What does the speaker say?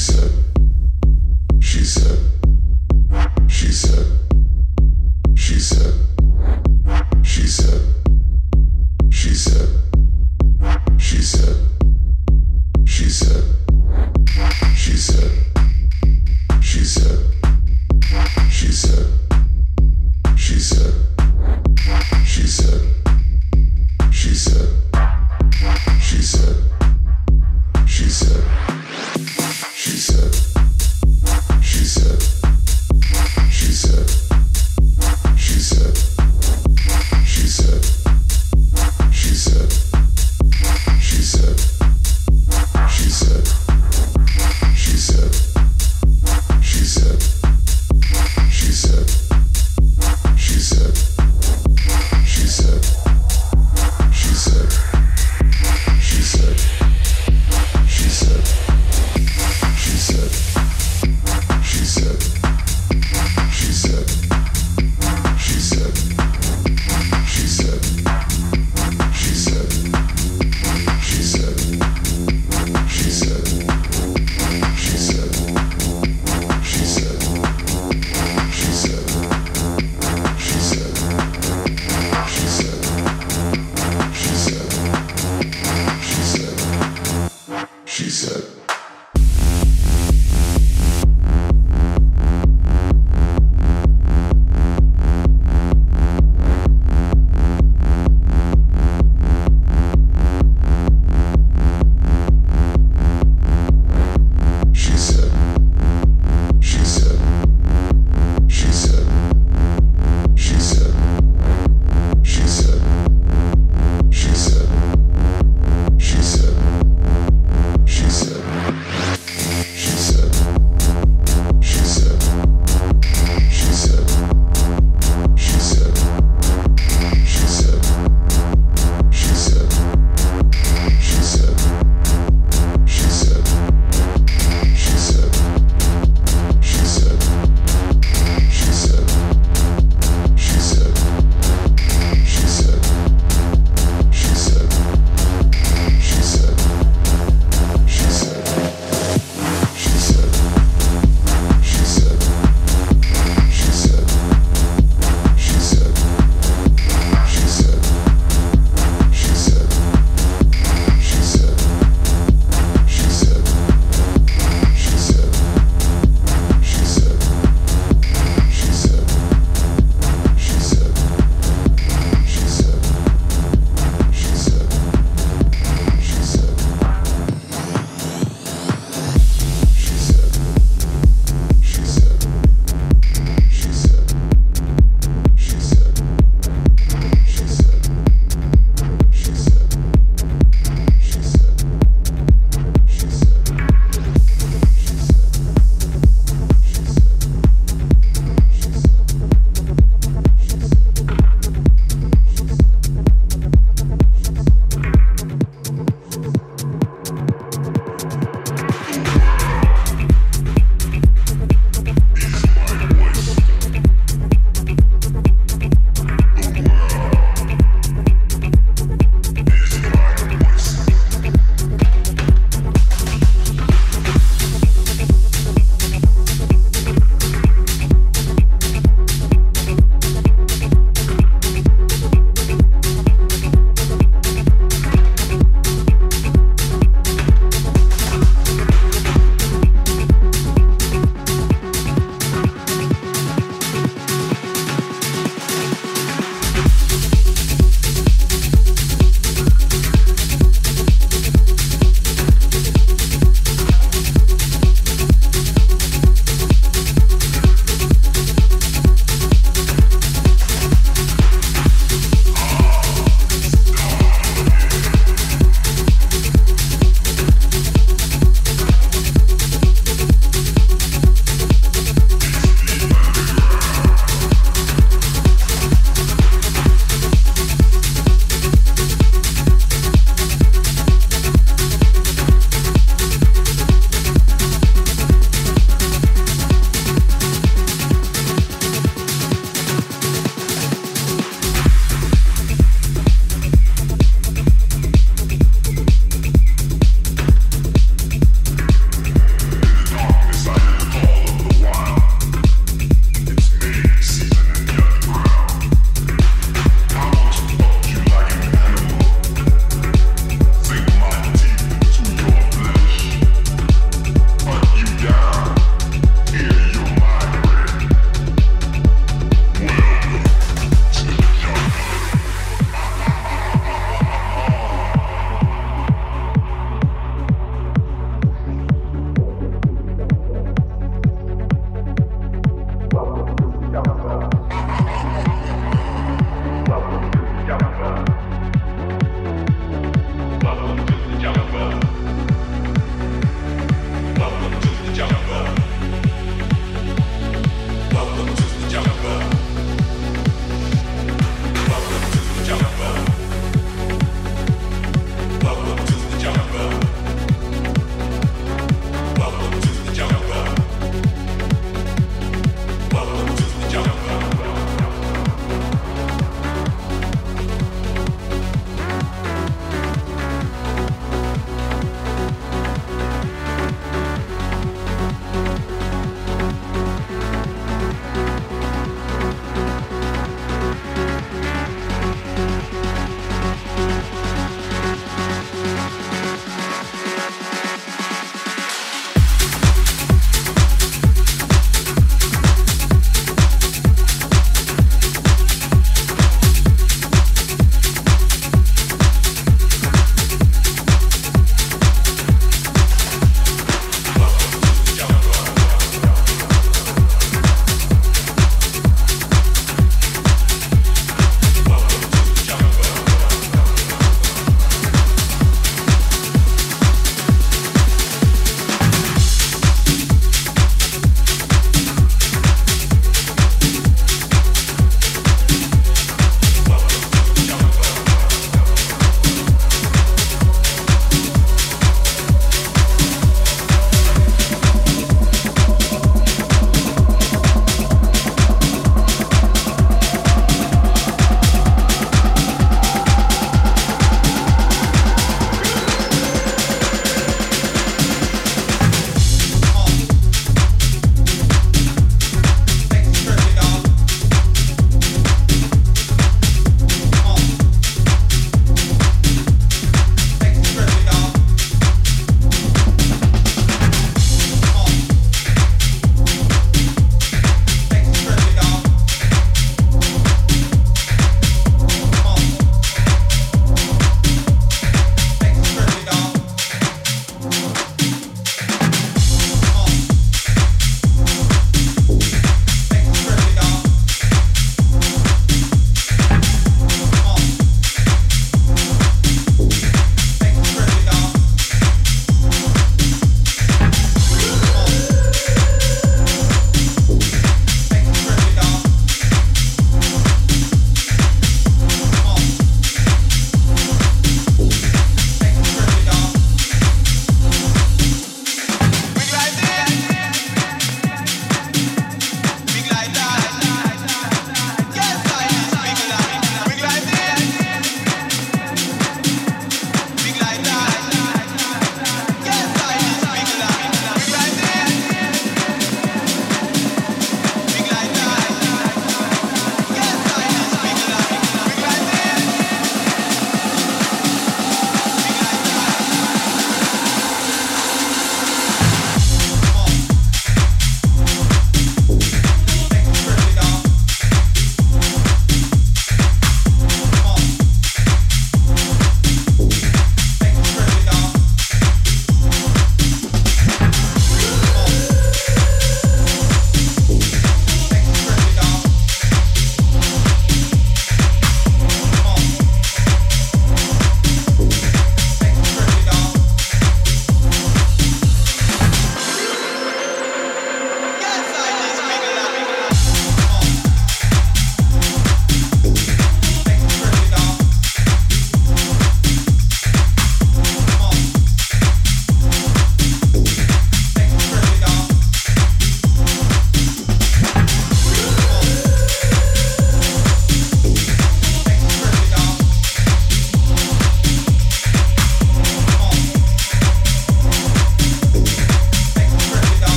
said, she said, she said.